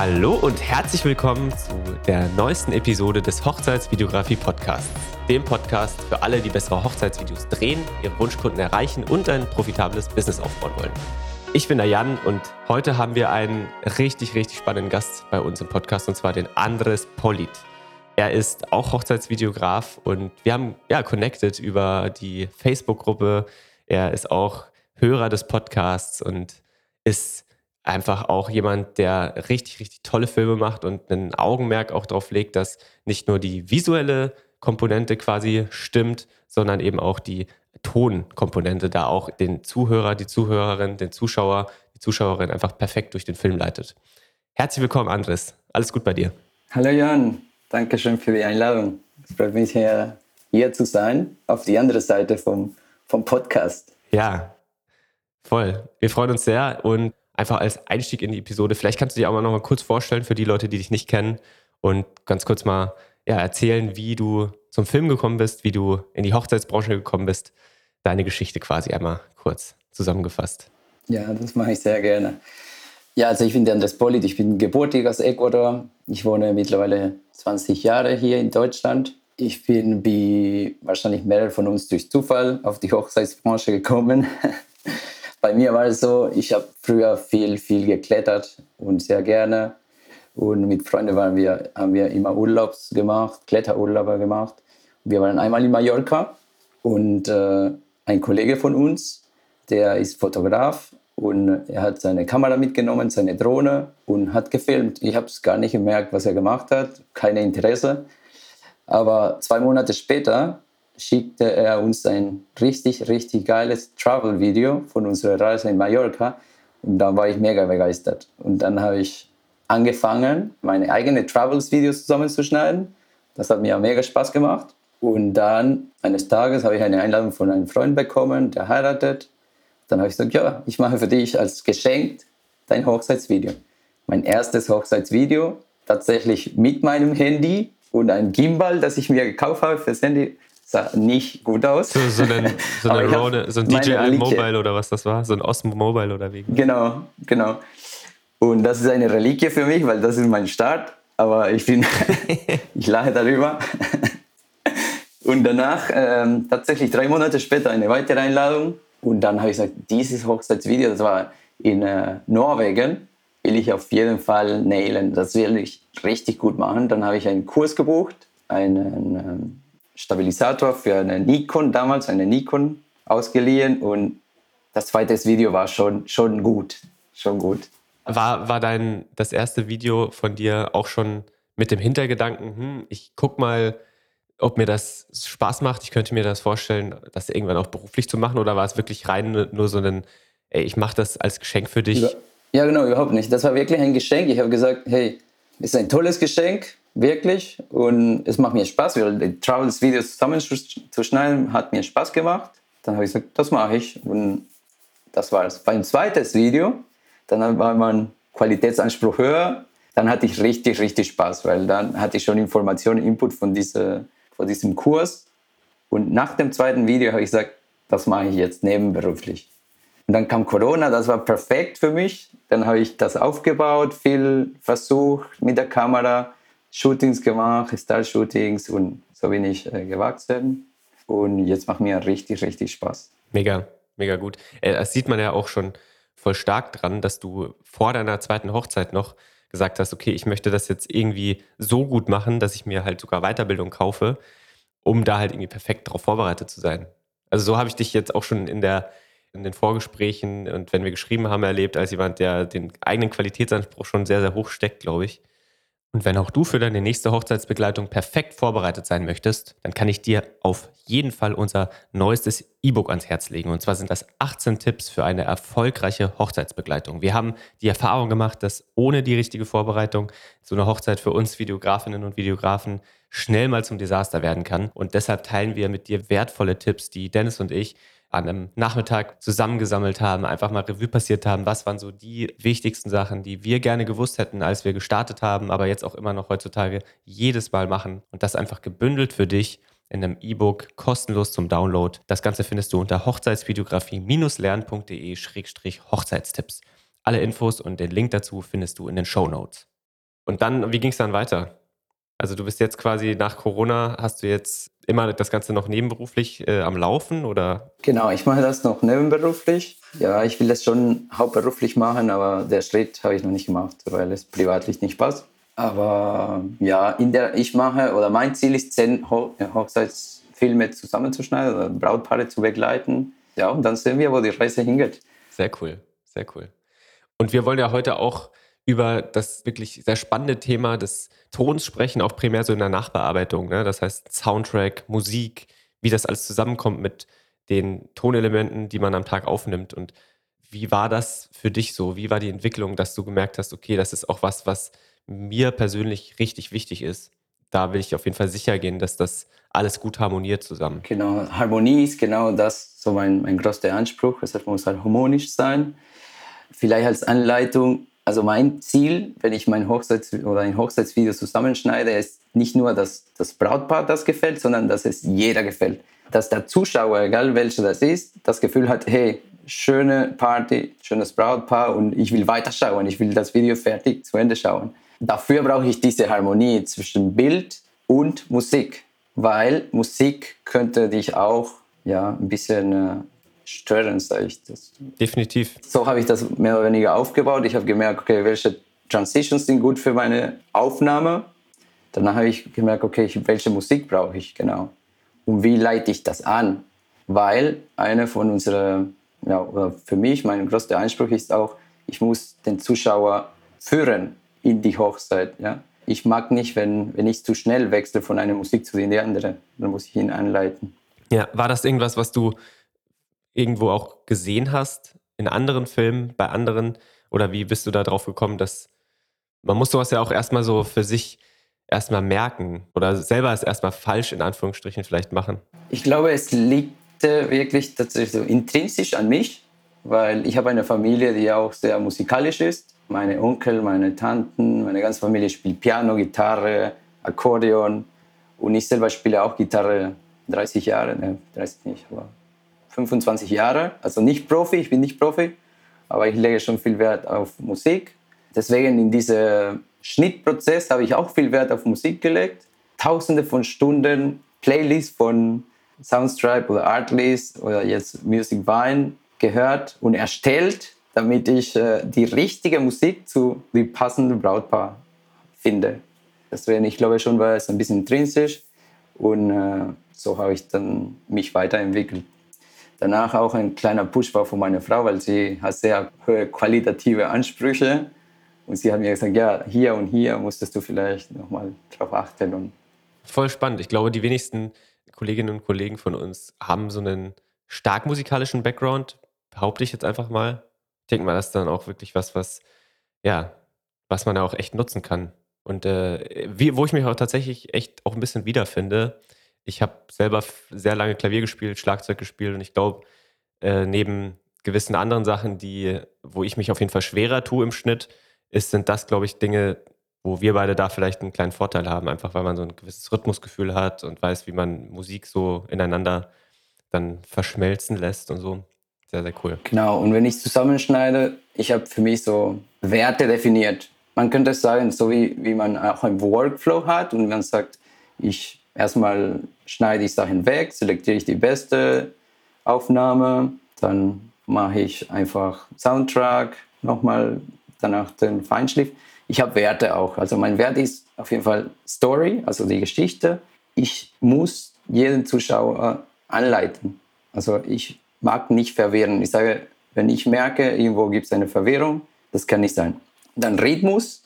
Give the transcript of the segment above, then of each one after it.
Hallo und herzlich willkommen zu der neuesten Episode des Hochzeitsvideografie Podcasts. Dem Podcast für alle, die bessere Hochzeitsvideos drehen, ihre Wunschkunden erreichen und ein profitables Business aufbauen wollen. Ich bin der Jan und heute haben wir einen richtig, richtig spannenden Gast bei uns im Podcast und zwar den Andres Polit. Er ist auch Hochzeitsvideograf und wir haben ja connected über die Facebook-Gruppe. Er ist auch Hörer des Podcasts und ist einfach auch jemand, der richtig, richtig tolle Filme macht und ein Augenmerk auch darauf legt, dass nicht nur die visuelle Komponente quasi stimmt, sondern eben auch die Tonkomponente da auch den Zuhörer, die Zuhörerin, den Zuschauer, die Zuschauerin einfach perfekt durch den Film leitet. Herzlich willkommen, Andres. Alles gut bei dir? Hallo Jan, danke schön für die Einladung. Es freut mich hier, hier zu sein, auf die andere Seite vom, vom Podcast. Ja, voll. Wir freuen uns sehr und einfach als Einstieg in die Episode, vielleicht kannst du dich auch mal noch mal kurz vorstellen für die Leute, die dich nicht kennen und ganz kurz mal ja, erzählen, wie du zum Film gekommen bist, wie du in die Hochzeitsbranche gekommen bist. Deine Geschichte quasi einmal kurz zusammengefasst. Ja, das mache ich sehr gerne. Ja, also ich bin der Andres Polit, ich bin gebürtig aus Ecuador. Ich wohne mittlerweile 20 Jahre hier in Deutschland. Ich bin wie wahrscheinlich mehrere von uns durch Zufall auf die Hochzeitsbranche gekommen. Bei mir war es so, ich habe früher viel, viel geklettert und sehr gerne. Und mit Freunden waren wir, haben wir immer Urlaubs gemacht, Kletterurlaube gemacht. Wir waren einmal in Mallorca und äh, ein Kollege von uns, der ist Fotograf und er hat seine Kamera mitgenommen, seine Drohne und hat gefilmt. Ich habe es gar nicht gemerkt, was er gemacht hat, keine Interesse. Aber zwei Monate später schickte er uns ein richtig, richtig geiles Travel-Video von unserer Reise in Mallorca. Und da war ich mega begeistert. Und dann habe ich angefangen, meine eigenen Travels-Videos zusammenzuschneiden. Das hat mir mega Spaß gemacht. Und dann eines Tages habe ich eine Einladung von einem Freund bekommen, der heiratet. Dann habe ich gesagt, ja, ich mache für dich als Geschenk dein Hochzeitsvideo. Mein erstes Hochzeitsvideo, tatsächlich mit meinem Handy und einem Gimbal, das ich mir gekauft habe fürs Handy sah nicht gut aus. So, so, einen, so, eine Rode, so ein DJI Mobile oder was das war? So ein Osmo Mobile oder wie? Genau, genau. Und das ist eine Reliquie für mich, weil das ist mein Start. Aber ich bin, ich lache darüber. Und danach, ähm, tatsächlich drei Monate später, eine weitere Einladung. Und dann habe ich gesagt, dieses Hochzeitsvideo, das war in äh, Norwegen, will ich auf jeden Fall nailen. Das will ich richtig gut machen. Dann habe ich einen Kurs gebucht, einen ähm, Stabilisator für eine Nikon damals, eine Nikon ausgeliehen und das zweite Video war schon, schon gut, schon gut. War, war dein, das erste Video von dir auch schon mit dem Hintergedanken, hm, ich guck mal, ob mir das Spaß macht, ich könnte mir das vorstellen, das irgendwann auch beruflich zu machen oder war es wirklich rein nur so ein, ey, ich mache das als Geschenk für dich? Ja, genau, überhaupt nicht. Das war wirklich ein Geschenk. Ich habe gesagt, hey, ist ein tolles Geschenk wirklich. Und es macht mir Spaß, weil die Travels-Videos zusammenzuschneiden hat mir Spaß gemacht. Dann habe ich gesagt, das mache ich. Und das war es. Beim zweiten Video, dann war mein Qualitätsanspruch höher. Dann hatte ich richtig, richtig Spaß, weil dann hatte ich schon Informationen, Input von, diese, von diesem Kurs. Und nach dem zweiten Video habe ich gesagt, das mache ich jetzt nebenberuflich. Und dann kam Corona, das war perfekt für mich. Dann habe ich das aufgebaut, viel versucht mit der Kamera. Shootings gemacht, Style-Shootings und so bin ich äh, gewachsen. Und jetzt macht mir richtig, richtig Spaß. Mega, mega gut. Äh, das sieht man ja auch schon voll stark dran, dass du vor deiner zweiten Hochzeit noch gesagt hast, okay, ich möchte das jetzt irgendwie so gut machen, dass ich mir halt sogar Weiterbildung kaufe, um da halt irgendwie perfekt darauf vorbereitet zu sein. Also so habe ich dich jetzt auch schon in der in den Vorgesprächen und wenn wir geschrieben haben erlebt, als jemand, der den eigenen Qualitätsanspruch schon sehr, sehr hoch steckt, glaube ich. Und wenn auch du für deine nächste Hochzeitsbegleitung perfekt vorbereitet sein möchtest, dann kann ich dir auf jeden Fall unser neuestes E-Book ans Herz legen. Und zwar sind das 18 Tipps für eine erfolgreiche Hochzeitsbegleitung. Wir haben die Erfahrung gemacht, dass ohne die richtige Vorbereitung so eine Hochzeit für uns Videografinnen und Videografen schnell mal zum Desaster werden kann. Und deshalb teilen wir mit dir wertvolle Tipps, die Dennis und ich an einem Nachmittag zusammengesammelt haben, einfach mal Revue passiert haben, was waren so die wichtigsten Sachen, die wir gerne gewusst hätten, als wir gestartet haben, aber jetzt auch immer noch heutzutage jedes Mal machen und das einfach gebündelt für dich in einem E-Book kostenlos zum Download. Das Ganze findest du unter hochzeitsvideografie-lernen.de-hochzeitstipps. Alle Infos und den Link dazu findest du in den Show Notes. Und dann, wie ging es dann weiter? Also du bist jetzt quasi nach Corona, hast du jetzt immer das Ganze noch nebenberuflich äh, am Laufen oder? Genau, ich mache das noch nebenberuflich. Ja, ich will das schon hauptberuflich machen, aber der Schritt habe ich noch nicht gemacht, weil es privatlich nicht passt. Aber ja, in der ich mache oder mein Ziel ist, zehn Ho Hochzeitsfilme zusammenzuschneiden oder Brautpaare zu begleiten. Ja, und dann sehen wir, wo die Reise hingeht. Sehr cool, sehr cool. Und wir wollen ja heute auch über das wirklich sehr spannende Thema des Tons sprechen, auch primär so in der Nachbearbeitung. Ne? Das heißt Soundtrack, Musik, wie das alles zusammenkommt mit den Tonelementen, die man am Tag aufnimmt. Und wie war das für dich so? Wie war die Entwicklung, dass du gemerkt hast, okay, das ist auch was, was mir persönlich richtig wichtig ist? Da will ich auf jeden Fall sicher gehen, dass das alles gut harmoniert zusammen. Genau, Harmonie ist genau das, so mein, mein größter Anspruch. Es muss halt harmonisch sein. Vielleicht als Anleitung, also mein Ziel, wenn ich mein Hochzeits- oder ein Hochzeitsvideo zusammenschneide, ist nicht nur, dass das Brautpaar das gefällt, sondern dass es jeder gefällt. Dass der Zuschauer, egal welcher das ist, das Gefühl hat, hey, schöne Party, schönes Brautpaar und ich will weiterschauen, ich will das Video fertig zu Ende schauen. Dafür brauche ich diese Harmonie zwischen Bild und Musik, weil Musik könnte dich auch ja, ein bisschen äh, stören, sage ich das. Definitiv. So habe ich das mehr oder weniger aufgebaut. Ich habe gemerkt, okay, welche Transitions sind gut für meine Aufnahme. Danach habe ich gemerkt, okay, welche Musik brauche ich genau. Und wie leite ich das an? Weil eine von unseren, ja, oder für mich, mein größter Anspruch ist auch, ich muss den Zuschauer führen in die Hochzeit. Ja? Ich mag nicht, wenn, wenn ich zu schnell wechsle von einer Musik zu der anderen. Dann muss ich ihn anleiten. Ja, war das irgendwas, was du irgendwo auch gesehen hast in anderen Filmen, bei anderen? Oder wie bist du da drauf gekommen, dass man muss sowas ja auch erstmal so für sich erstmal merken oder selber es erstmal falsch in Anführungsstrichen vielleicht machen? Ich glaube, es liegt wirklich tatsächlich so intrinsisch an mich, weil ich habe eine Familie, die auch sehr musikalisch ist. Meine Onkel, meine Tanten, meine ganze Familie spielt Piano, Gitarre, Akkordeon und ich selber spiele auch Gitarre 30 Jahre, ne, 30 nicht, aber 25 Jahre, also nicht Profi, ich bin nicht Profi, aber ich lege schon viel Wert auf Musik. Deswegen in diesem Schnittprozess habe ich auch viel Wert auf Musik gelegt. Tausende von Stunden Playlists von Soundstripe oder Artlist oder jetzt Music Vine gehört und erstellt, damit ich äh, die richtige Musik zu dem passenden Brautpaar finde. Deswegen, ich glaube schon, war es ein bisschen intrinsisch und äh, so habe ich dann mich weiterentwickelt. Danach auch ein kleiner Push war von meiner Frau, weil sie hat sehr hohe qualitative Ansprüche. Und sie hat mir gesagt, ja, hier und hier musstest du vielleicht nochmal drauf achten. Und Voll spannend. Ich glaube, die wenigsten Kolleginnen und Kollegen von uns haben so einen stark musikalischen Background, behaupte ich jetzt einfach mal. Ich denke mal, das ist dann auch wirklich was, was, ja, was man auch echt nutzen kann. Und äh, wie, wo ich mich auch tatsächlich echt auch ein bisschen wiederfinde, ich habe selber sehr lange Klavier gespielt, Schlagzeug gespielt und ich glaube, äh, neben gewissen anderen Sachen, die, wo ich mich auf jeden Fall schwerer tue im Schnitt, ist, sind das, glaube ich, Dinge, wo wir beide da vielleicht einen kleinen Vorteil haben, einfach weil man so ein gewisses Rhythmusgefühl hat und weiß, wie man Musik so ineinander dann verschmelzen lässt und so. Sehr, sehr cool. Genau, und wenn ich zusammenschneide, ich habe für mich so Werte definiert. Man könnte es sagen, so wie, wie man auch einen Workflow hat und man sagt, ich Erstmal schneide ich Sachen weg, selektiere ich die beste Aufnahme, dann mache ich einfach Soundtrack, nochmal danach den Feinschliff. Ich habe Werte auch. Also mein Wert ist auf jeden Fall Story, also die Geschichte. Ich muss jeden Zuschauer anleiten. Also ich mag nicht verwirren. Ich sage, wenn ich merke, irgendwo gibt es eine Verwirrung, das kann nicht sein. Dann Rhythmus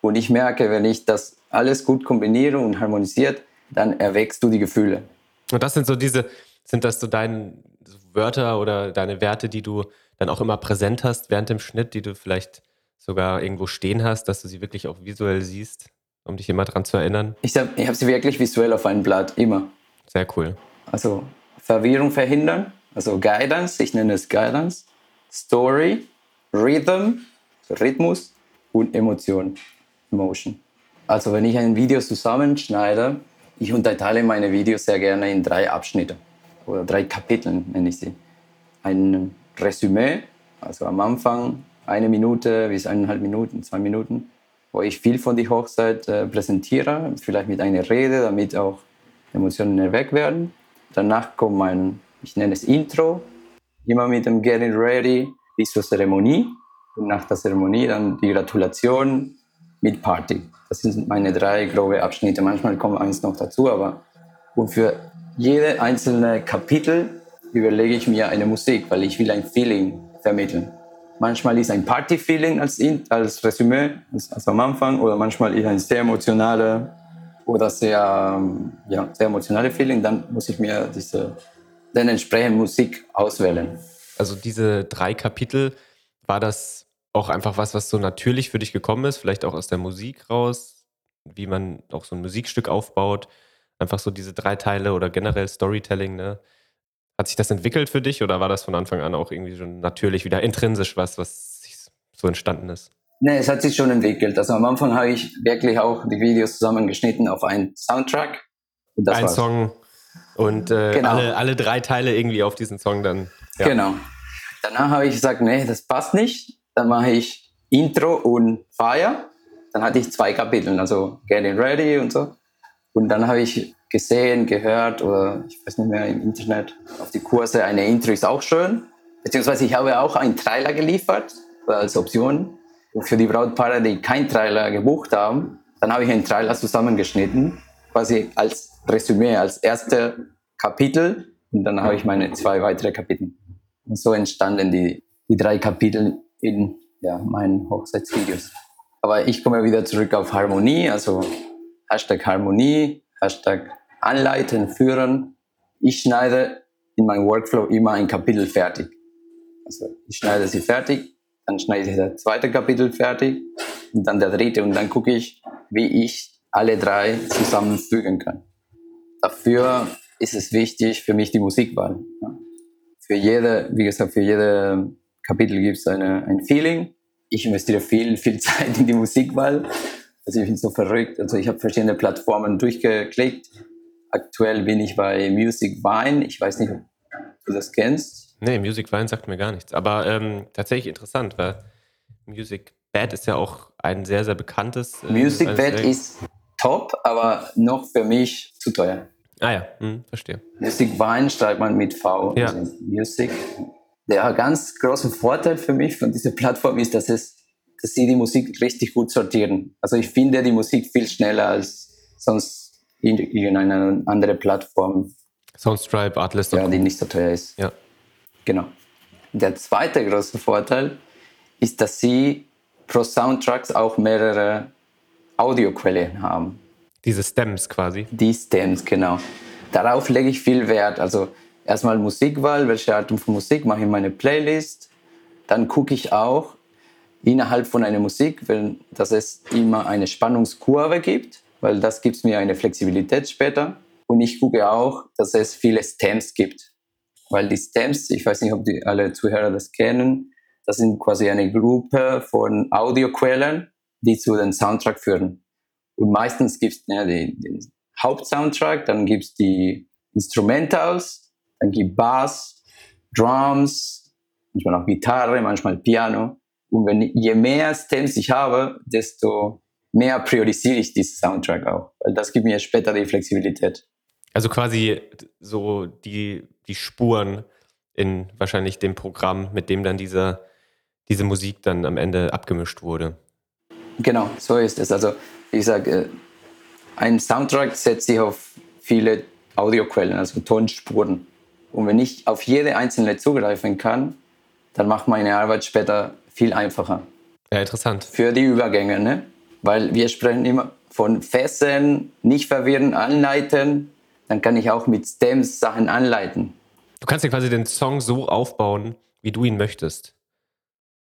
und ich merke, wenn ich das alles gut kombiniere und harmonisiert, dann erwächst du die Gefühle. Und das sind so diese, sind das so deine Wörter oder deine Werte, die du dann auch immer präsent hast während dem Schnitt, die du vielleicht sogar irgendwo stehen hast, dass du sie wirklich auch visuell siehst, um dich immer daran zu erinnern? Ich habe ich hab sie wirklich visuell auf einem Blatt, immer. Sehr cool. Also Verwirrung verhindern, also Guidance, ich nenne es Guidance, Story, Rhythm, also Rhythmus und Emotion, Emotion. Also wenn ich ein Video zusammenschneide, ich unterteile meine Videos sehr gerne in drei Abschnitte oder drei Kapitel, nenne ich sie. Ein Resümee, also am Anfang eine Minute bis eineinhalb Minuten, zwei Minuten. wo ich viel von der Hochzeit äh, präsentiere, vielleicht mit einer Rede, damit auch Emotionen erweckt werden. Danach kommt mein, ich nenne es Intro, immer mit dem Getting Ready bis zur Zeremonie. Und nach der Zeremonie dann die Gratulation mit Party. Das sind meine drei grobe Abschnitte. Manchmal kommt eins noch dazu, aber und für jede einzelne Kapitel überlege ich mir eine Musik, weil ich will ein Feeling vermitteln. Manchmal ist ein Party-Feeling als, als Resümee, als, am Anfang, oder manchmal ist ein sehr emotionale oder sehr, ja, sehr emotionale Feeling. Dann muss ich mir diese, dann entsprechend Musik auswählen. Also diese drei Kapitel, war das auch einfach was, was so natürlich für dich gekommen ist, vielleicht auch aus der Musik raus, wie man auch so ein Musikstück aufbaut? Einfach so diese drei Teile oder generell Storytelling, ne? Hat sich das entwickelt für dich oder war das von Anfang an auch irgendwie schon natürlich wieder intrinsisch was, was so entstanden ist? Nee, es hat sich schon entwickelt. Also am Anfang habe ich wirklich auch die Videos zusammengeschnitten auf einen Soundtrack. Ein war's. Song und äh, genau. alle, alle drei Teile irgendwie auf diesen Song dann. Ja. Genau. Danach habe ich gesagt, nee, das passt nicht. Dann mache ich Intro und Fire. Dann hatte ich zwei Kapitel, also Getting Ready und so. Und dann habe ich gesehen, gehört oder ich weiß nicht mehr im Internet auf die Kurse, eine Intro ist auch schön. Beziehungsweise ich habe auch einen Trailer geliefert als Option. Für die Brautpaare, die keinen Trailer gebucht haben, dann habe ich einen Trailer zusammengeschnitten, quasi als Resümee, als erste Kapitel. Und dann habe ich meine zwei weitere Kapitel. Und so entstanden die, die drei Kapitel in ja, meinen Hochzeitsvideos. Aber ich komme wieder zurück auf Harmonie, also Hashtag Harmonie, Hashtag Anleiten, Führen. Ich schneide in meinem Workflow immer ein Kapitel fertig. Also ich schneide sie fertig, dann schneide ich das zweite Kapitel fertig und dann der dritte und dann gucke ich, wie ich alle drei zusammenfügen kann. Dafür ist es wichtig für mich die Musikwahl. Für jede, wie gesagt, für jede Kapitel gibt es ein Feeling. Ich investiere viel, viel Zeit in die Musikwahl also ich bin so verrückt. Also ich habe verschiedene Plattformen durchgeklickt. Aktuell bin ich bei Music Vine. Ich weiß nicht, ob du das kennst. Nee, Music Vine sagt mir gar nichts. Aber ähm, tatsächlich interessant, weil Music Bad ist ja auch ein sehr, sehr bekanntes. Äh, Music Bad ist top, aber noch für mich zu teuer. Ah ja, hm, verstehe. Music Vine schreibt man mit V. Ja. Also Music. Der ganz große Vorteil für mich von dieser Plattform ist, dass es dass sie die Musik richtig gut sortieren. Also ich finde die Musik viel schneller als sonst in irgendeiner anderen Plattform. Soundstripe, Artlist. Ja, die nicht so teuer ist. Ja. Genau. Der zweite große Vorteil ist, dass sie pro Soundtracks auch mehrere Audioquellen haben. Diese Stems quasi. Die Stems, genau. Darauf lege ich viel Wert. Also erstmal Musikwahl, welche Art von Musik mache ich in meine Playlist. Dann gucke ich auch, innerhalb von einer Musik, wenn, dass es immer eine Spannungskurve gibt, weil das gibt mir eine Flexibilität später. Und ich gucke auch, dass es viele Stems gibt, weil die Stems, ich weiß nicht, ob die alle Zuhörer das kennen, das sind quasi eine Gruppe von Audioquellen, die zu den Soundtrack führen. Und meistens gibt es den, den Hauptsoundtrack, dann gibt es die Instrumentals, dann gibt Bass, Drums, manchmal auch Gitarre, manchmal Piano. Und wenn, je mehr Stems ich habe, desto mehr priorisiere ich diesen Soundtrack auch, weil das gibt mir später die Flexibilität. Also quasi so die, die Spuren in wahrscheinlich dem Programm, mit dem dann diese, diese Musik dann am Ende abgemischt wurde. Genau, so ist es. Also ich sage, äh, ein Soundtrack setzt sich auf viele Audioquellen, also Tonspuren. Und wenn ich auf jede einzelne zugreifen kann, dann macht meine Arbeit später viel einfacher. Ja, interessant. Für die Übergänge, ne? Weil wir sprechen immer von Fesseln, nicht verwirren, anleiten. Dann kann ich auch mit Stems Sachen anleiten. Du kannst ja quasi den Song so aufbauen, wie du ihn möchtest.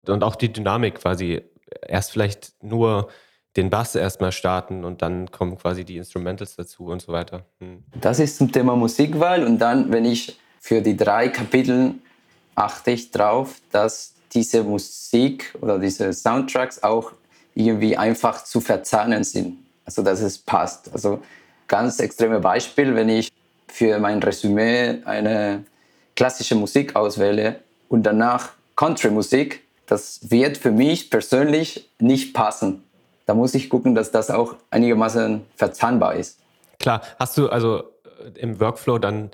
Und auch die Dynamik quasi. Erst vielleicht nur den Bass erstmal starten und dann kommen quasi die Instrumentals dazu und so weiter. Hm. Das ist zum Thema Musikwahl und dann, wenn ich für die drei Kapitel achte ich drauf, dass diese Musik oder diese Soundtracks auch irgendwie einfach zu verzahnen sind. Also dass es passt. Also ganz extreme Beispiel, wenn ich für mein Resümee eine klassische Musik auswähle und danach Country-Musik, das wird für mich persönlich nicht passen. da muss ich gucken, dass das auch einigermaßen verzahnbar ist. Klar, hast du also äh, im Workflow dann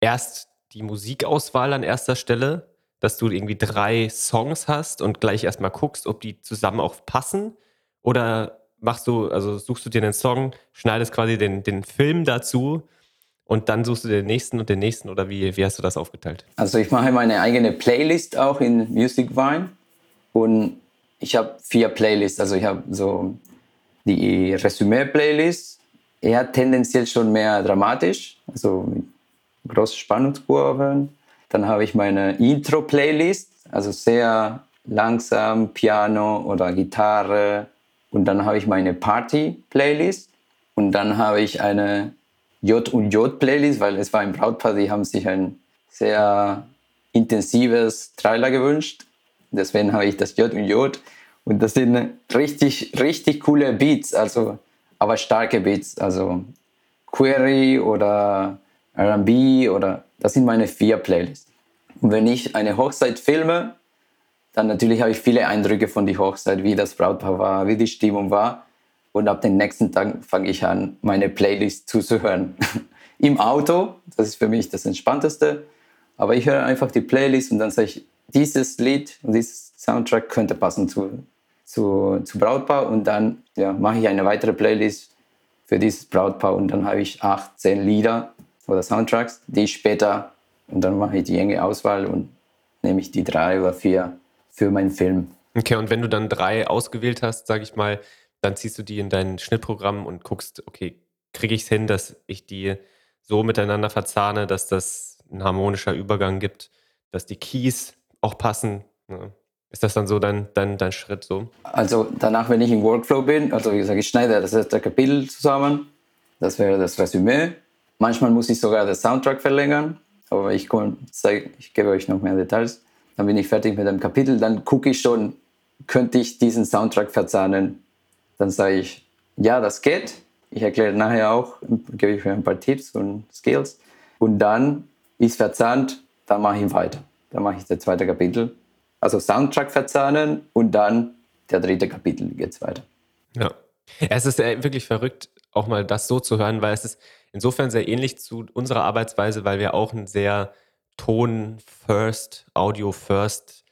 erst die Musikauswahl an erster Stelle, dass du irgendwie drei Songs hast und gleich erstmal guckst, ob die zusammen auch passen? Oder machst du, also suchst du dir einen Song, schneidest quasi den, den Film dazu und dann suchst du den nächsten und den nächsten oder wie, wie hast du das aufgeteilt? Also ich mache meine eigene Playlist auch in Music Vine und ich habe vier Playlists. Also ich habe so die Resümee-Playlist, eher tendenziell schon mehr dramatisch, also mit großen Spannungskurven. Dann habe ich meine Intro-Playlist, also sehr langsam, Piano oder Gitarre. Und dann habe ich meine Party-Playlist. Und dann habe ich eine J und J Playlist, weil es war ein Brautpaar, die haben sich ein sehr intensives Trailer gewünscht. Deswegen habe ich das J und J. Und das sind richtig, richtig coole Beats, also, aber starke Beats. Also Query oder RB oder das sind meine vier Playlists. Und wenn ich eine Hochzeit filme, dann natürlich habe ich viele Eindrücke von der Hochzeit, wie das Brautpaar war, wie die Stimmung war. Und ab dem nächsten Tag fange ich an, meine Playlist zuzuhören. Im Auto, das ist für mich das Entspannteste. Aber ich höre einfach die Playlist und dann sage ich, dieses Lied und dieses Soundtrack könnte passen zu, zu, zu Brautpaar. Und dann ja, mache ich eine weitere Playlist für dieses Brautpaar und dann habe ich acht, zehn Lieder oder Soundtracks, die später, und dann mache ich die enge Auswahl und nehme ich die drei oder vier für meinen Film. Okay, und wenn du dann drei ausgewählt hast, sage ich mal, dann ziehst du die in dein Schnittprogramm und guckst, okay, kriege ich es hin, dass ich die so miteinander verzahne, dass das ein harmonischer Übergang gibt, dass die Keys auch passen. Ja. Ist das dann so dein, dein, dein Schritt so? Also danach, wenn ich im Workflow bin, also wie gesagt, ich schneide das erste Kapitel zusammen, das wäre das Resümee. Manchmal muss ich sogar den Soundtrack verlängern, aber ich, komm, ich gebe euch noch mehr Details. Dann bin ich fertig mit dem Kapitel, dann gucke ich schon, könnte ich diesen Soundtrack verzahnen dann sage ich, ja, das geht. Ich erkläre nachher auch, gebe ich mir ein paar Tipps und Skills. Und dann ist verzahnt, dann mache ich weiter. Dann mache ich das zweite Kapitel. Also Soundtrack verzahnen und dann der dritte Kapitel geht es weiter. Ja. Es ist äh, wirklich verrückt, auch mal das so zu hören, weil es ist insofern sehr ähnlich zu unserer Arbeitsweise, weil wir auch ein sehr Ton-First, Audio-First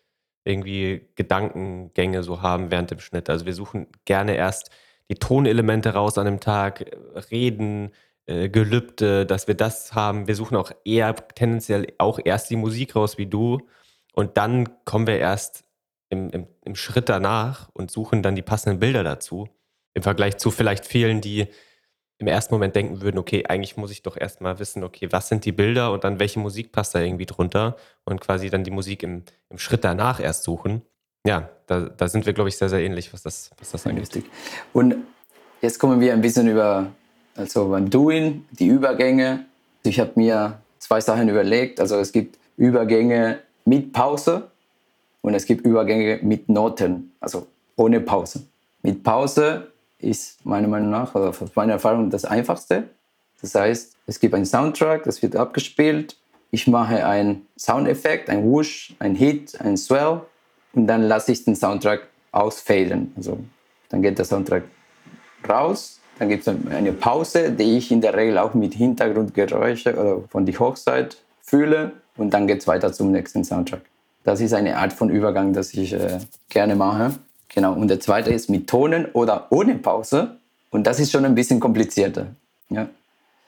irgendwie Gedankengänge so haben während dem Schnitt. Also wir suchen gerne erst die Tonelemente raus an dem Tag, Reden, äh, Gelübde, dass wir das haben. Wir suchen auch eher tendenziell auch erst die Musik raus wie du und dann kommen wir erst im, im, im Schritt danach und suchen dann die passenden Bilder dazu. Im Vergleich zu vielleicht vielen, die im ersten Moment denken würden, okay, eigentlich muss ich doch erstmal wissen, okay, was sind die Bilder und dann welche Musik passt da irgendwie drunter und quasi dann die Musik im, im Schritt danach erst suchen. Ja, da, da sind wir, glaube ich, sehr, sehr ähnlich, was das, was das angeht. Und jetzt kommen wir ein bisschen über, also beim Doing, die Übergänge. Ich habe mir zwei Sachen überlegt. Also es gibt Übergänge mit Pause und es gibt Übergänge mit Noten, also ohne Pause. Mit Pause ist meiner Meinung nach, oder aus meiner Erfahrung, das Einfachste. Das heißt, es gibt einen Soundtrack, das wird abgespielt. Ich mache einen Soundeffekt, ein Whoosh, ein Hit, ein Swell und dann lasse ich den Soundtrack ausfaden. Also dann geht der Soundtrack raus, dann gibt es eine Pause, die ich in der Regel auch mit Hintergrundgeräusche oder von der Hochzeit fühle und dann geht es weiter zum nächsten Soundtrack. Das ist eine Art von Übergang, das ich äh, gerne mache. Genau, und der zweite ist mit Tonen oder ohne Pause. Und das ist schon ein bisschen komplizierter. Ja.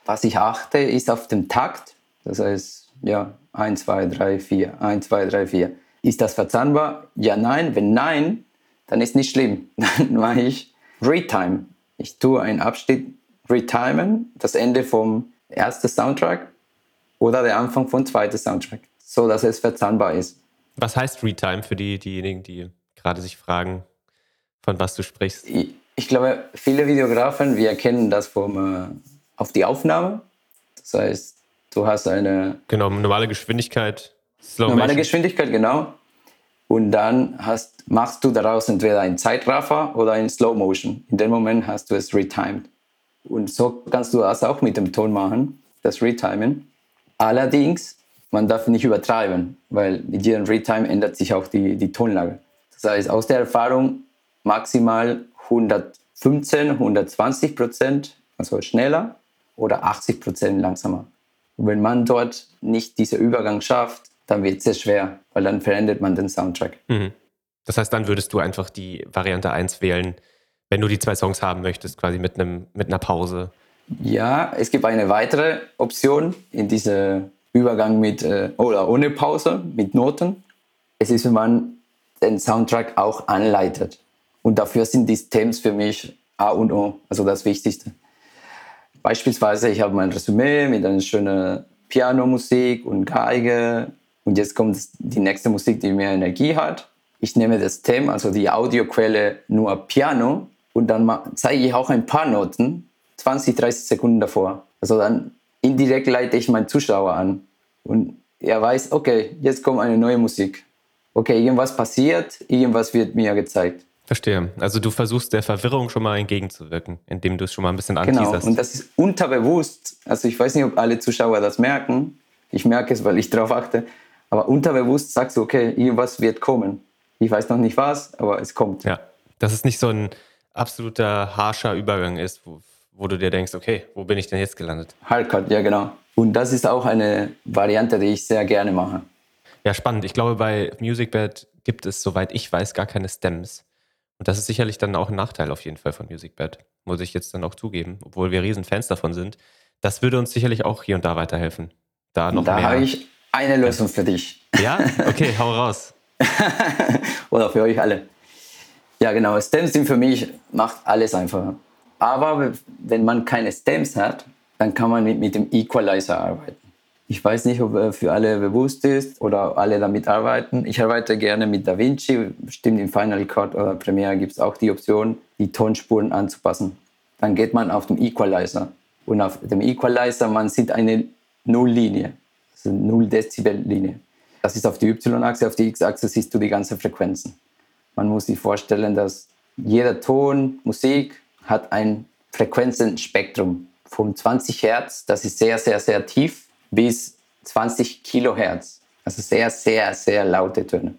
Was ich achte, ist auf den Takt. Das heißt, ja, 1, 2, 3, 4, 1, 2, 3, 4. Ist das verzahnbar? Ja, nein. Wenn nein, dann ist nicht schlimm. Dann mache ich Retime. Ich tue einen Abschnitt retimen, das Ende vom ersten Soundtrack oder der Anfang vom zweiten Soundtrack, so dass es verzahnbar ist. Was heißt Retime für die, diejenigen, die gerade sich fragen, von was du sprichst? Ich, glaube, viele Videografen, wir erkennen das vom, äh, auf die Aufnahme. Das heißt, du hast eine... Genau, normale Geschwindigkeit. Slow normale Geschwindigkeit, genau. Und dann hast, machst du daraus entweder einen Zeitraffer oder einen Slow Motion. In dem Moment hast du es retimed. Und so kannst du das auch mit dem Ton machen, das Retimen. Allerdings, man darf nicht übertreiben, weil mit jedem Retime ändert sich auch die, die Tonlage. Das heißt, aus der Erfahrung maximal 115, 120 Prozent, also schneller, oder 80 Prozent langsamer. Und wenn man dort nicht diesen Übergang schafft, dann wird es sehr schwer, weil dann verändert man den Soundtrack. Mhm. Das heißt, dann würdest du einfach die Variante 1 wählen, wenn du die zwei Songs haben möchtest, quasi mit, einem, mit einer Pause. Ja, es gibt eine weitere Option in diesem Übergang mit äh, oder ohne Pause, mit Noten. Es ist, wenn man den Soundtrack auch anleitet. Und dafür sind die Stems für mich A und O, also das Wichtigste. Beispielsweise, ich habe mein Resümee mit einer schönen Pianomusik und Geige. Und jetzt kommt die nächste Musik, die mehr Energie hat. Ich nehme das Thema, also die Audioquelle, nur Piano und dann zeige ich auch ein paar Noten, 20, 30 Sekunden davor. Also dann indirekt leite ich meinen Zuschauer an und er weiß, okay, jetzt kommt eine neue Musik. Okay, irgendwas passiert, irgendwas wird mir gezeigt. Verstehe. Also du versuchst der Verwirrung schon mal entgegenzuwirken, indem du es schon mal ein bisschen anteaserst. Genau, und das ist unterbewusst. Also ich weiß nicht, ob alle Zuschauer das merken. Ich merke es, weil ich darauf achte. Aber unterbewusst sagst du, okay, irgendwas wird kommen. Ich weiß noch nicht was, aber es kommt. Ja, dass es nicht so ein absoluter harscher Übergang ist, wo, wo du dir denkst, okay, wo bin ich denn jetzt gelandet? Hardcut, ja genau. Und das ist auch eine Variante, die ich sehr gerne mache. Ja, spannend. Ich glaube, bei MusicBed gibt es, soweit ich weiß, gar keine Stems. Und das ist sicherlich dann auch ein Nachteil auf jeden Fall von MusicBed, muss ich jetzt dann auch zugeben, obwohl wir riesen Fans davon sind. Das würde uns sicherlich auch hier und da weiterhelfen. Da noch da habe ich eine Lösung für dich. Ja? Okay, hau raus. Oder für euch alle. Ja, genau. Stems sind für mich, macht alles einfacher. Aber wenn man keine Stems hat, dann kann man mit, mit dem Equalizer arbeiten. Ich weiß nicht, ob er für alle bewusst ist oder alle damit arbeiten. Ich arbeite gerne mit DaVinci. Stimmt, im Final Cut oder Premiere gibt es auch die Option, die Tonspuren anzupassen. Dann geht man auf den Equalizer. Und auf dem Equalizer, man sieht eine Nulllinie, also Null Dezibel Linie. Das ist auf die Y-Achse, auf die X-Achse siehst du die ganzen Frequenzen. Man muss sich vorstellen, dass jeder Ton, Musik hat ein Frequenzenspektrum von 20 Hertz, das ist sehr, sehr, sehr tief bis 20 Kilohertz. Also sehr, sehr, sehr laute Töne.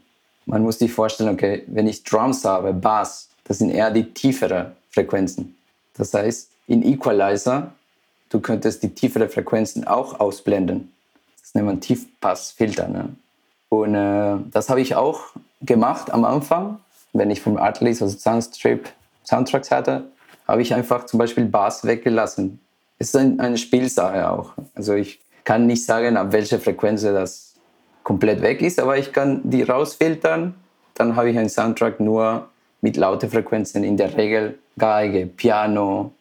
Man muss sich vorstellen, okay, wenn ich Drums habe, Bass, das sind eher die tieferen Frequenzen. Das heißt, in Equalizer, du könntest die tieferen Frequenzen auch ausblenden. Das nennt man Tiefpassfilter. Ne? Und äh, das habe ich auch gemacht am Anfang, wenn ich vom Artlist, also Soundstrip, Soundtracks hatte, habe ich einfach zum Beispiel Bass weggelassen. Es ist ein, eine Spielsache auch. Also ich kann nicht sagen, ab welcher Frequenz das komplett weg ist, aber ich kann die rausfiltern. Dann habe ich einen Soundtrack nur mit lauten Frequenzen, in der Regel Geige, Piano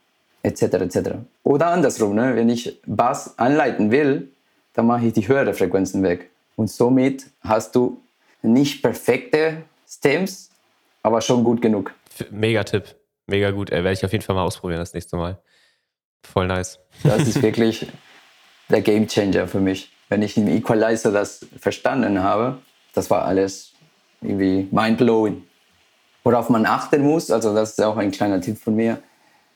etc. etc. Oder andersrum, ne? wenn ich Bass anleiten will, dann mache ich die höheren Frequenzen weg. Und somit hast du nicht perfekte Stems, aber schon gut genug. Mega Tipp, mega gut. Werde ich auf jeden Fall mal ausprobieren das nächste Mal. Voll nice. Das ist wirklich der Game Changer für mich. Wenn ich im Equalizer das verstanden habe, das war alles irgendwie mind-blowing. Worauf man achten muss, also das ist auch ein kleiner Tipp von mir,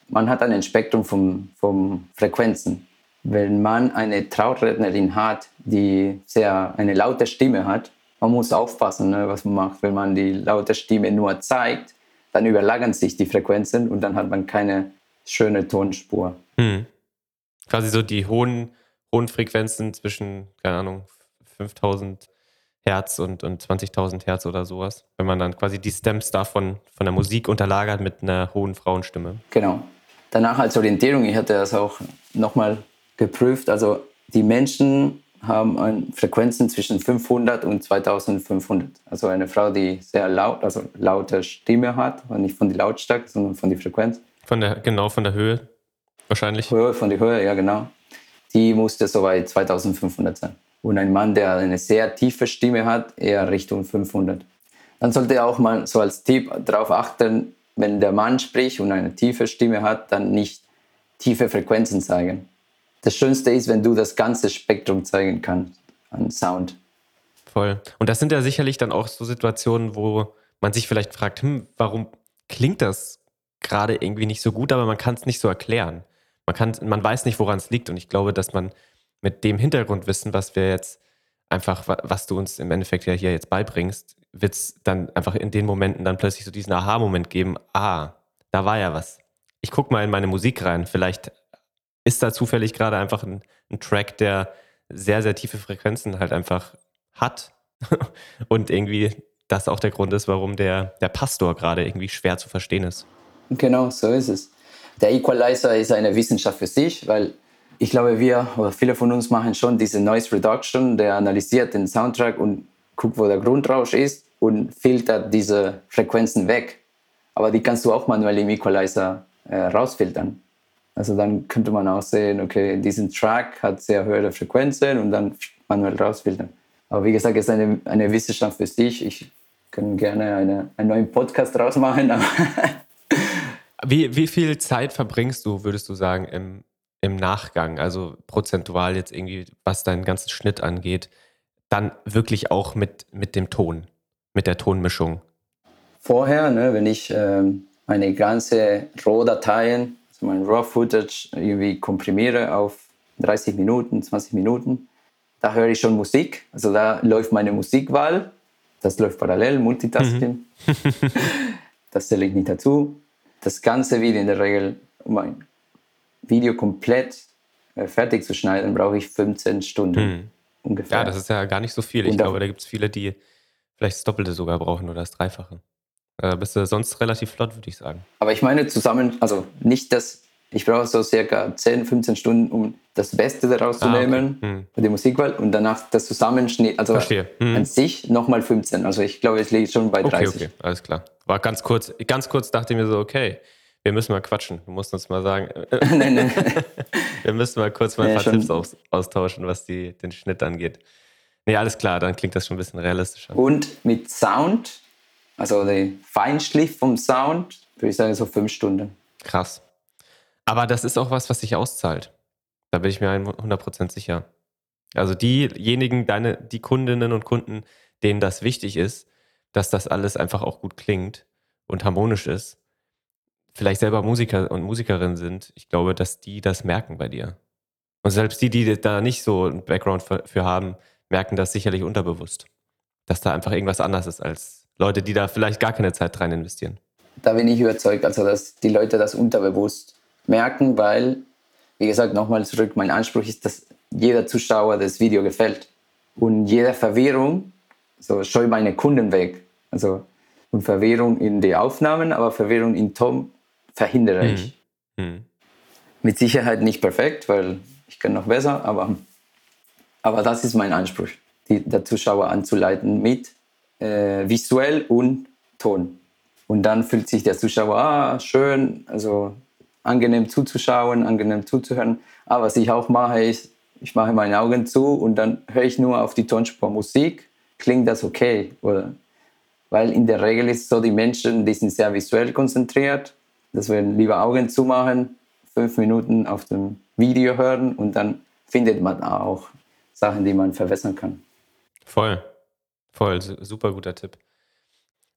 man hat ein Spektrum von, von Frequenzen. Wenn man eine Trautrednerin hat, die sehr eine laute Stimme hat, man muss aufpassen, ne, was man macht. Wenn man die laute Stimme nur zeigt, dann überlagern sich die Frequenzen und dann hat man keine schöne Tonspur. Hm. Quasi so die hohen hohen Frequenzen zwischen, keine Ahnung, 5000 Hertz und, und 20.000 Hertz oder sowas. Wenn man dann quasi die Stems davon von der Musik unterlagert mit einer hohen Frauenstimme. Genau. Danach als Orientierung, ich hatte das auch nochmal geprüft. Also die Menschen haben Frequenzen zwischen 500 und 2500. Also eine Frau, die sehr laut, also laute Stimme hat, und nicht von der Lautstärke, sondern von der Frequenz. Von der, genau, von der Höhe wahrscheinlich. Höhe, von der Höhe, ja genau die musste so bei 2500 sein. Und ein Mann, der eine sehr tiefe Stimme hat, eher Richtung 500. Dann sollte auch mal so als Tipp darauf achten, wenn der Mann spricht und eine tiefe Stimme hat, dann nicht tiefe Frequenzen zeigen. Das Schönste ist, wenn du das ganze Spektrum zeigen kannst an Sound. Voll. Und das sind ja sicherlich dann auch so Situationen, wo man sich vielleicht fragt, hm, warum klingt das gerade irgendwie nicht so gut, aber man kann es nicht so erklären man kann, man weiß nicht, woran es liegt. Und ich glaube, dass man mit dem Hintergrundwissen, was wir jetzt einfach, was du uns im Endeffekt ja hier jetzt beibringst, wird es dann einfach in den Momenten dann plötzlich so diesen Aha-Moment geben, ah, da war ja was. Ich gucke mal in meine Musik rein. Vielleicht ist da zufällig gerade einfach ein, ein Track, der sehr, sehr tiefe Frequenzen halt einfach hat. Und irgendwie das auch der Grund ist, warum der, der Pastor gerade irgendwie schwer zu verstehen ist. Genau, so ist es. Der Equalizer ist eine Wissenschaft für sich, weil ich glaube, wir oder viele von uns machen schon diese Noise Reduction, der analysiert den Soundtrack und guckt, wo der Grundrausch ist und filtert diese Frequenzen weg. Aber die kannst du auch manuell im Equalizer äh, rausfiltern. Also dann könnte man auch sehen, okay, diesen Track hat sehr höhere Frequenzen und dann manuell rausfiltern. Aber wie gesagt, es ist eine, eine Wissenschaft für sich. Ich kann gerne eine, einen neuen Podcast draus machen. wie, wie viel Zeit verbringst du, würdest du sagen, im, im Nachgang, also prozentual jetzt irgendwie, was deinen ganzen Schnitt angeht, dann wirklich auch mit, mit dem Ton, mit der Tonmischung? Vorher, ne, wenn ich ähm, meine ganze Rohdateien, also mein Raw-Footage irgendwie komprimiere auf 30 Minuten, 20 Minuten, da höre ich schon Musik. Also da läuft meine Musikwahl. Das läuft parallel, Multitasking. Mhm. das zähle ich nicht dazu. Das ganze Video in der Regel, um ein Video komplett äh, fertig zu schneiden, brauche ich 15 Stunden mhm. ungefähr. Ja, das ist ja gar nicht so viel. Ich glaube, da gibt es viele, die vielleicht das Doppelte sogar brauchen oder das Dreifache. Äh, bist du sonst relativ flott, würde ich sagen. Aber ich meine zusammen, also nicht das, ich brauche so circa 10, 15 Stunden, um das Beste daraus zu ah, nehmen, okay. hm. die Musikwahl, und danach das Zusammenschnitt, also Verstehe. Hm. an sich nochmal 15. Also ich glaube, es liegt schon bei 30. Okay, okay, alles klar. War ganz kurz, ganz kurz dachte ich mir so, okay, wir müssen mal quatschen. Du musst uns mal sagen. nein, nein. wir müssen mal kurz mal ein paar Tipps aus, austauschen, was die, den Schnitt angeht. Nee, alles klar, dann klingt das schon ein bisschen realistischer. Und mit Sound, also der Feinschliff vom Sound, würde ich sagen, so fünf Stunden. Krass. Aber das ist auch was, was sich auszahlt. Da bin ich mir 100% sicher. Also diejenigen, deine, die Kundinnen und Kunden, denen das wichtig ist, dass das alles einfach auch gut klingt und harmonisch ist, vielleicht selber Musiker und Musikerinnen sind, ich glaube, dass die das merken bei dir. Und selbst die, die da nicht so einen Background für, für haben, merken das sicherlich unterbewusst. Dass da einfach irgendwas anders ist als Leute, die da vielleicht gar keine Zeit rein investieren. Da bin ich überzeugt, also dass die Leute das unterbewusst merken, weil, wie gesagt, nochmal zurück, mein Anspruch ist, dass jeder Zuschauer das Video gefällt. Und jede Verwirrung, so scheue meine Kunden weg. Also, und Verwirrung in die Aufnahmen, aber Verwirrung in Tom verhindere mhm. ich. Mhm. Mit Sicherheit nicht perfekt, weil ich kann noch besser, aber, aber das ist mein Anspruch, die, der Zuschauer anzuleiten mit äh, visuell und Ton. Und dann fühlt sich der Zuschauer, ah, schön, also angenehm zuzuschauen, angenehm zuzuhören. Aber was ich auch mache, ist, ich mache meine Augen zu und dann höre ich nur auf die Tonspur Musik. Klingt das okay? Oder? Weil in der Regel ist so, die Menschen, die sind sehr visuell konzentriert dass wir lieber Augen zumachen, fünf Minuten auf dem Video hören und dann findet man auch Sachen, die man verbessern kann. Voll, voll, super guter Tipp.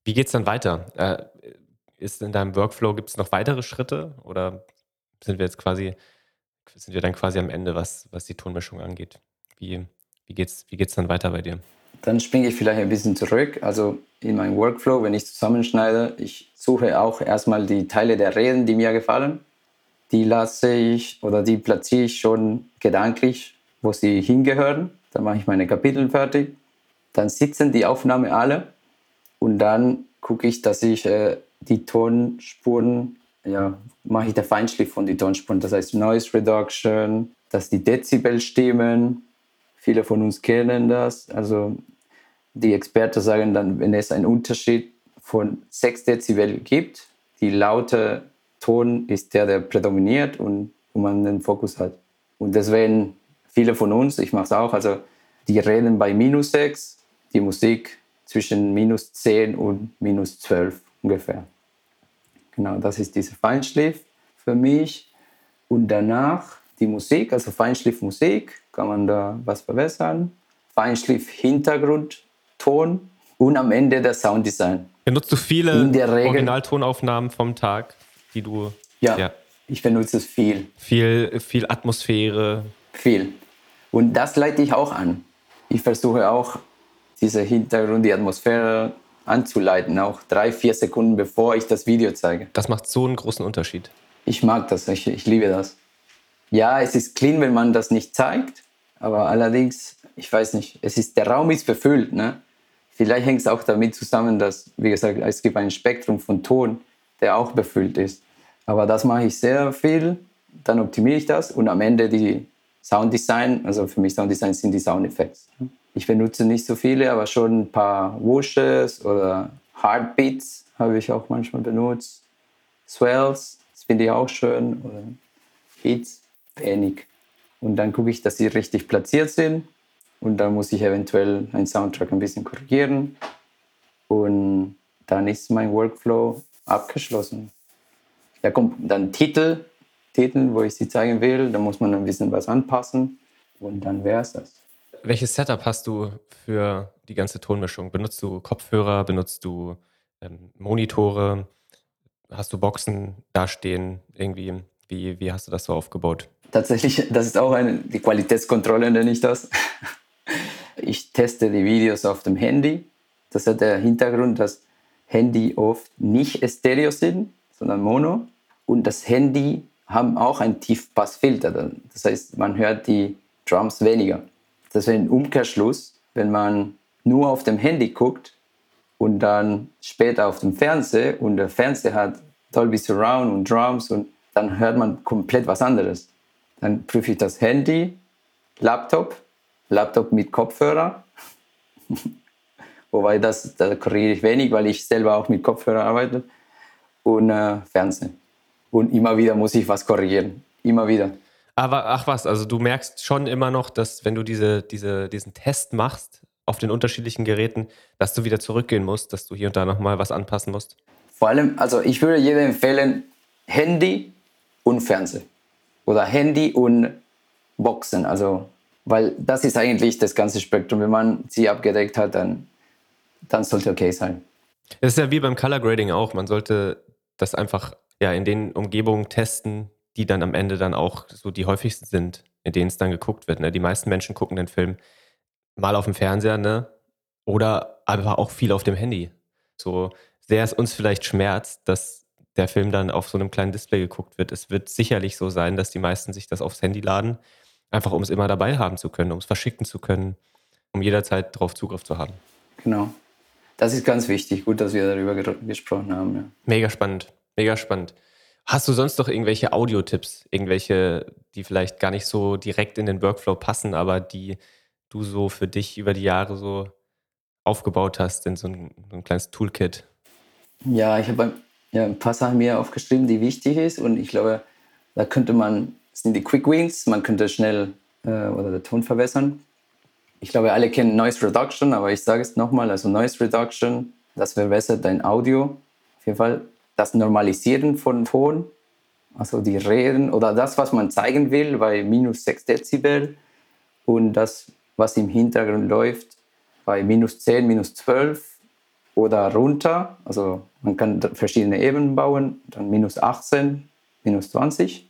Wie geht es dann weiter? Äh, ist in deinem Workflow, gibt es noch weitere Schritte oder sind wir jetzt quasi, sind wir dann quasi am Ende, was, was die Tonmischung angeht? Wie, wie geht es wie geht's dann weiter bei dir? Dann springe ich vielleicht ein bisschen zurück. Also in meinem Workflow, wenn ich zusammenschneide, ich suche auch erstmal die Teile der Reden, die mir gefallen. Die lasse ich oder die platziere ich schon gedanklich, wo sie hingehören. Dann mache ich meine Kapitel fertig. Dann sitzen die Aufnahmen alle und dann gucke ich, dass ich äh, die Tonspuren, ja, mache ich den Feinschliff von den Tonspuren. Das heißt Noise Reduction, dass die Dezibel stimmen. Viele von uns kennen das. Also die Experten sagen dann, wenn es einen Unterschied von 6 Dezibel gibt, die laute Ton ist der, der prädominiert und wo man den Fokus hat. Und deswegen viele von uns, ich mache es auch, also die reden bei minus 6, die Musik zwischen minus 10 und minus 12 ungefähr. Genau, das ist dieser Feinschliff für mich. Und danach die Musik, also Feinschliff-Musik, kann man da was verbessern. Feinschliff-Hintergrund, Ton und am Ende der Sounddesign. Benutzt du viele Originaltonaufnahmen vom Tag, die du. Ja, ja, ich benutze es viel. Viel, viel Atmosphäre. Viel. Und das leite ich auch an. Ich versuche auch, diese Hintergrund, die Atmosphäre anzuleiten, auch drei, vier Sekunden bevor ich das Video zeige. Das macht so einen großen Unterschied. Ich mag das, ich, ich liebe das. Ja, es ist clean, wenn man das nicht zeigt, aber allerdings, ich weiß nicht, es ist, der Raum ist befüllt. Ne? Vielleicht hängt es auch damit zusammen, dass, wie gesagt, es gibt ein Spektrum von Ton, der auch befüllt ist. Aber das mache ich sehr viel, dann optimiere ich das und am Ende die Sounddesign, also für mich Sounddesign sind die Soundeffekte. Ich benutze nicht so viele, aber schon ein paar Whooshes oder Heartbeats habe ich auch manchmal benutzt. Swells, das finde ich auch schön. Oder Hits, wenig. Und dann gucke ich, dass sie richtig platziert sind. Und dann muss ich eventuell einen Soundtrack ein bisschen korrigieren. Und dann ist mein Workflow abgeschlossen. Ja, kommt dann Titel, Titel, wo ich sie zeigen will. Da muss man ein bisschen was anpassen. Und dann wäre es das. Welches Setup hast du für die ganze Tonmischung? Benutzt du Kopfhörer? Benutzt du ähm, Monitore? Hast du Boxen dastehen? Irgendwie, wie, wie hast du das so aufgebaut? Tatsächlich, das ist auch eine, die Qualitätskontrolle, nenne ich das. Ich teste die Videos auf dem Handy. Das hat der Hintergrund, dass Handy oft nicht Stereo sind, sondern Mono. Und das Handy haben auch ein Tiefpassfilter. Das heißt, man hört die Drums weniger. Das wäre ein Umkehrschluss, wenn man nur auf dem Handy guckt und dann später auf dem Fernseher und der Fernseher hat Dolby Surround und Drums und dann hört man komplett was anderes. Dann prüfe ich das Handy, Laptop, Laptop mit Kopfhörer. Wobei das, da korrigiere ich wenig, weil ich selber auch mit Kopfhörer arbeite. Und äh, Fernsehen. Und immer wieder muss ich was korrigieren. Immer wieder. Aber ach was, also du merkst schon immer noch, dass wenn du diese, diese, diesen Test machst auf den unterschiedlichen Geräten, dass du wieder zurückgehen musst, dass du hier und da nochmal was anpassen musst? Vor allem, also ich würde jedem empfehlen, Handy und Fernseher. Oder Handy und Boxen. Also, weil das ist eigentlich das ganze Spektrum. Wenn man sie abgedeckt hat, dann, dann sollte okay sein. Das ist ja wie beim Color Grading auch. Man sollte das einfach ja, in den Umgebungen testen, die dann am Ende dann auch so die häufigsten sind, in denen es dann geguckt wird. Ne? Die meisten Menschen gucken den Film mal auf dem Fernseher, ne? Oder aber auch viel auf dem Handy. So sehr es uns vielleicht schmerzt, dass der Film dann auf so einem kleinen Display geguckt wird. Es wird sicherlich so sein, dass die meisten sich das aufs Handy laden, einfach um es immer dabei haben zu können, um es verschicken zu können, um jederzeit darauf Zugriff zu haben. Genau. Das ist ganz wichtig. Gut, dass wir darüber gesprochen haben. Ja. Mega spannend. Mega spannend. Hast du sonst noch irgendwelche Audiotipps? Irgendwelche, die vielleicht gar nicht so direkt in den Workflow passen, aber die du so für dich über die Jahre so aufgebaut hast in so ein, so ein kleines Toolkit? Ja, ich habe ja, ein paar Sachen mir aufgeschrieben, die wichtig ist und ich glaube, da könnte man, das sind die Quick Wings, man könnte schnell äh, oder den Ton verbessern. Ich glaube, alle kennen Noise Reduction, aber ich sage es nochmal, also Noise Reduction, das verbessert dein Audio. Auf jeden Fall das Normalisieren von Ton, also die Reden oder das, was man zeigen will, bei minus 6 Dezibel und das, was im Hintergrund läuft, bei minus 10, minus 12 oder runter. Also man kann verschiedene Ebenen bauen, dann minus 18, minus 20.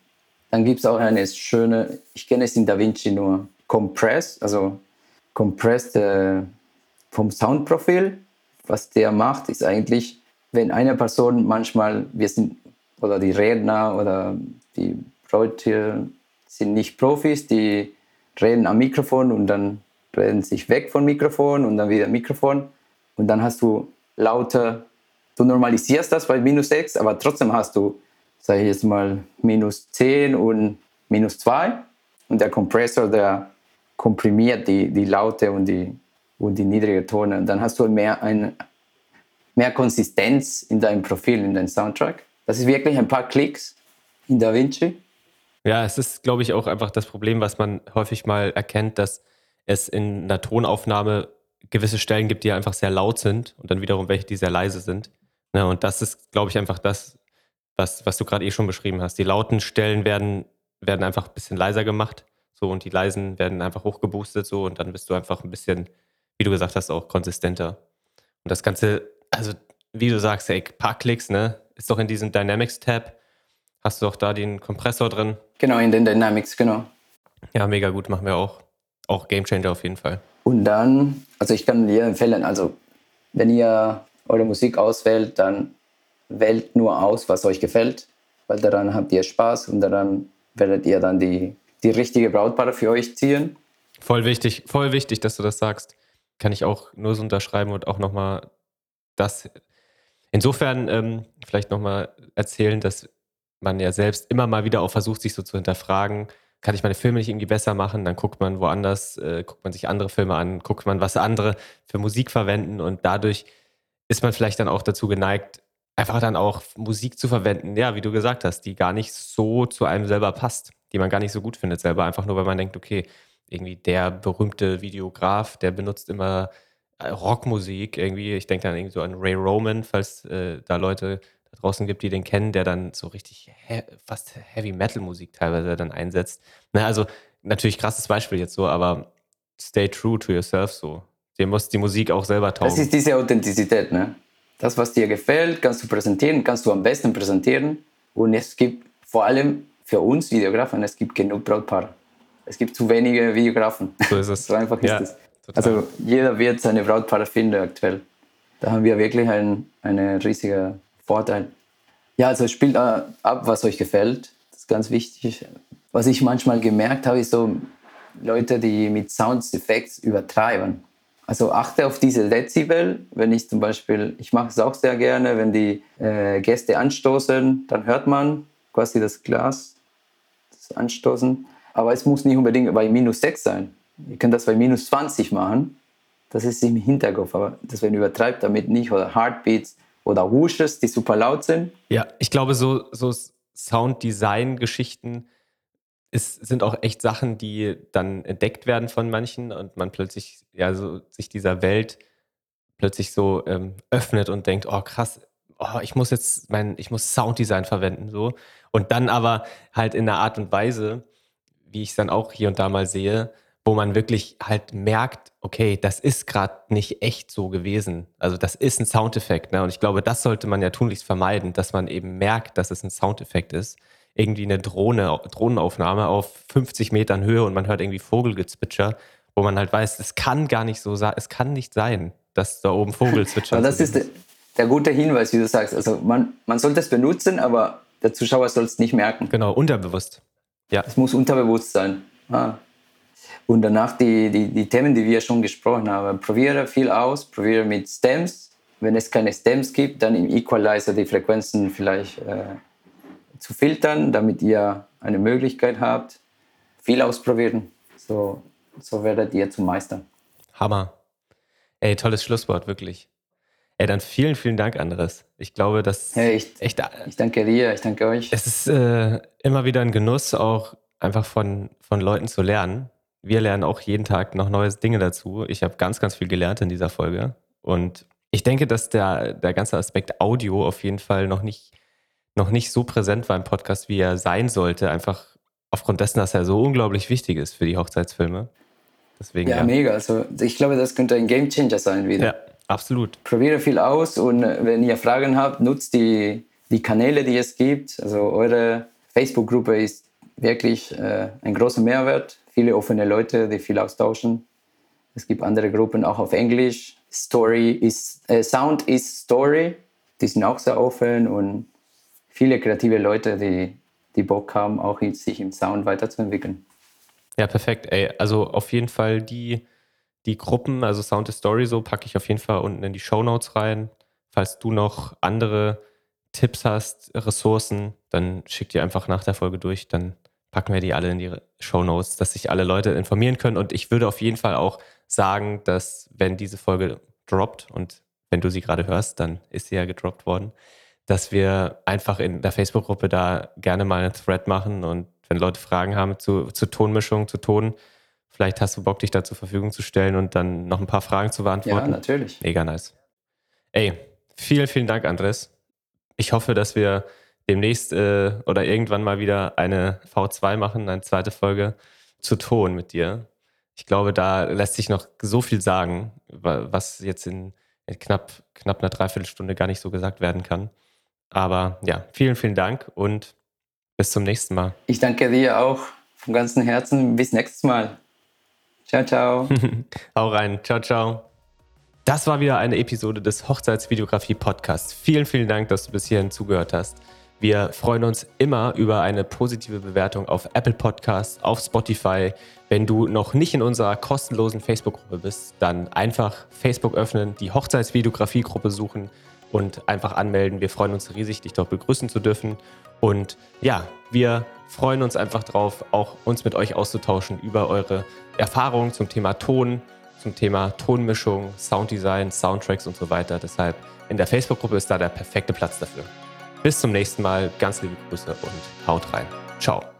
Dann gibt es auch eine schöne, ich kenne es in DaVinci nur, Compress, also Compressed äh, vom Soundprofil. Was der macht, ist eigentlich, wenn eine Person manchmal, wir sind, oder die Redner oder die Leute sind nicht Profis, die reden am Mikrofon und dann reden sich weg vom Mikrofon und dann wieder Mikrofon. Und dann hast du lauter, du normalisierst das bei minus 6, aber trotzdem hast du, sage ich jetzt mal, minus 10 und minus 2. Und der Kompressor, der komprimiert die, die Laute und die, und die niedrige. Und dann hast du mehr ein, mehr Konsistenz in deinem Profil, in deinem Soundtrack. Das ist wirklich ein paar Klicks in DaVinci. Ja, es ist, glaube ich, auch einfach das Problem, was man häufig mal erkennt, dass es in einer Tonaufnahme gewisse Stellen gibt, die einfach sehr laut sind und dann wiederum welche, die sehr leise sind. Ja, und das ist, glaube ich, einfach das, was, was du gerade eh schon beschrieben hast. Die lauten Stellen werden, werden einfach ein bisschen leiser gemacht. So, und die leisen werden einfach hochgeboostet, so, und dann bist du einfach ein bisschen, wie du gesagt hast, auch konsistenter. Und das Ganze also wie du sagst, ey, paar Klicks, ne? Ist doch in diesem Dynamics-Tab. Hast du auch da den Kompressor drin? Genau, in den Dynamics, genau. Ja, mega gut, machen wir auch. Auch Gamechanger auf jeden Fall. Und dann, also ich kann dir empfehlen, also wenn ihr eure Musik auswählt, dann wählt nur aus, was euch gefällt, weil daran habt ihr Spaß und daran werdet ihr dann die, die richtige Brautpaare für euch ziehen. Voll wichtig, voll wichtig, dass du das sagst. Kann ich auch nur so unterschreiben und auch nochmal das insofern ähm, vielleicht nochmal erzählen, dass man ja selbst immer mal wieder auch versucht, sich so zu hinterfragen, kann ich meine Filme nicht irgendwie besser machen? Dann guckt man woanders, äh, guckt man sich andere Filme an, guckt man, was andere für Musik verwenden und dadurch ist man vielleicht dann auch dazu geneigt, einfach dann auch Musik zu verwenden, ja, wie du gesagt hast, die gar nicht so zu einem selber passt, die man gar nicht so gut findet selber, einfach nur weil man denkt, okay, irgendwie der berühmte Videograf, der benutzt immer Rockmusik, irgendwie, ich denke dann irgendwie so an Ray Roman, falls äh, da Leute da draußen gibt, die den kennen, der dann so richtig he fast Heavy Metal Musik teilweise dann einsetzt. Na, ne, also natürlich krasses Beispiel jetzt so, aber stay true to yourself so. Dir muss die Musik auch selber taugen. Das ist diese Authentizität, ne? Das, was dir gefällt, kannst du präsentieren, kannst du am besten präsentieren. Und es gibt vor allem für uns Videografen, es gibt genug Brautpaare. Es gibt zu wenige Videografen. So ist es. so einfach ist ja, es. Also jeder wird seine Brautpaare finden aktuell. Da haben wir wirklich einen, einen riesigen Vorteil. Ja, also spielt ab, was euch gefällt. Das ist ganz wichtig. Was ich manchmal gemerkt habe, ist so Leute, die mit Soundeffekts übertreiben. Also achte auf diese Dezibel. Wenn ich zum Beispiel, ich mache es auch sehr gerne, wenn die äh, Gäste anstoßen, dann hört man quasi das Glas, das Anstoßen. Aber es muss nicht unbedingt bei minus 6 sein. Ihr könnt das bei minus 20 machen. Das ist im Hinterkopf, aber das wenn übertreibt damit nicht. Oder Heartbeats oder Whooshes, die super laut sind. Ja, ich glaube, so, so Sounddesign-Geschichten sind auch echt Sachen, die dann entdeckt werden von manchen und man plötzlich ja so sich dieser Welt plötzlich so ähm, öffnet und denkt, oh krass, oh, ich muss jetzt mein, ich muss Sounddesign verwenden so und dann aber halt in einer Art und Weise, wie ich es dann auch hier und da mal sehe, wo man wirklich halt merkt, okay, das ist gerade nicht echt so gewesen. Also das ist ein Soundeffekt. Ne? Und ich glaube, das sollte man ja tunlichst vermeiden, dass man eben merkt, dass es ein Soundeffekt ist. Irgendwie eine Drohne, Drohnenaufnahme auf 50 Metern Höhe und man hört irgendwie Vogelgezwitscher, wo man halt weiß, es kann gar nicht so sein, es kann nicht sein, dass da oben Vogelzwitscher Das ist der, der, gute Hinweis, wie du sagst. Also man, man sollte es benutzen, aber der Zuschauer soll es nicht merken. Genau, unterbewusst. Ja. Es muss unterbewusst sein. Ah. Und danach die, die, die Themen, die wir schon gesprochen haben. Probiere viel aus, probiere mit Stems. Wenn es keine Stems gibt, dann im Equalizer die Frequenzen vielleicht äh, zu filtern, damit ihr eine Möglichkeit habt, viel ausprobieren. So, so werdet ihr zum Meister. Hammer. Ey, tolles Schlusswort, wirklich. Ey, dann vielen, vielen Dank, Andres. Ich glaube, das hey, ich, echt. Ich danke dir, ich danke euch. Es ist äh, immer wieder ein Genuss, auch einfach von, von Leuten zu lernen wir lernen auch jeden Tag noch neue Dinge dazu. Ich habe ganz, ganz viel gelernt in dieser Folge. Und ich denke, dass der, der ganze Aspekt Audio auf jeden Fall noch nicht, noch nicht so präsent war im Podcast, wie er sein sollte. Einfach aufgrund dessen, dass er so unglaublich wichtig ist für die Hochzeitsfilme. Deswegen, ja, ja. mega. Also ich glaube, das könnte ein Gamechanger sein wieder. Ja, absolut. Probiere viel aus und wenn ihr Fragen habt, nutzt die, die Kanäle, die es gibt. Also eure Facebook-Gruppe ist wirklich äh, ein großer Mehrwert viele offene Leute, die viel austauschen. Es gibt andere Gruppen auch auf Englisch. Story ist, äh, Sound ist Story. Die sind auch sehr offen und viele kreative Leute, die, die Bock haben, auch sich im Sound weiterzuentwickeln. Ja, perfekt. Ey, also auf jeden Fall die, die Gruppen, also Sound is Story, so packe ich auf jeden Fall unten in die Show Notes rein. Falls du noch andere Tipps hast, Ressourcen, dann schick die einfach nach der Folge durch. Dann packen wir die alle in die Show Notes, dass sich alle Leute informieren können. Und ich würde auf jeden Fall auch sagen, dass wenn diese Folge droppt und wenn du sie gerade hörst, dann ist sie ja gedroppt worden, dass wir einfach in der Facebook-Gruppe da gerne mal einen Thread machen und wenn Leute Fragen haben zu, zu Tonmischung, zu Ton, vielleicht hast du Bock, dich da zur Verfügung zu stellen und dann noch ein paar Fragen zu beantworten. Ja, natürlich. Mega nice. Ey, vielen, vielen Dank, Andres. Ich hoffe, dass wir demnächst äh, oder irgendwann mal wieder eine V2 machen, eine zweite Folge zu Ton mit dir. Ich glaube, da lässt sich noch so viel sagen, was jetzt in, in knapp, knapp einer Dreiviertelstunde gar nicht so gesagt werden kann. Aber ja, vielen, vielen Dank und bis zum nächsten Mal. Ich danke dir auch vom ganzen Herzen. Bis nächstes Mal. Ciao, ciao. Hau rein. Ciao, ciao. Das war wieder eine Episode des Hochzeitsvideografie Podcasts. Vielen, vielen Dank, dass du bis hierhin zugehört hast. Wir freuen uns immer über eine positive Bewertung auf Apple Podcasts, auf Spotify. Wenn du noch nicht in unserer kostenlosen Facebook-Gruppe bist, dann einfach Facebook öffnen, die Hochzeitsvideografie-Gruppe suchen und einfach anmelden. Wir freuen uns riesig, dich dort begrüßen zu dürfen. Und ja, wir freuen uns einfach drauf, auch uns mit euch auszutauschen über eure Erfahrungen zum Thema Ton, zum Thema Tonmischung, Sounddesign, Soundtracks und so weiter. Deshalb in der Facebook-Gruppe ist da der perfekte Platz dafür. Bis zum nächsten Mal. Ganz liebe Grüße und haut rein. Ciao.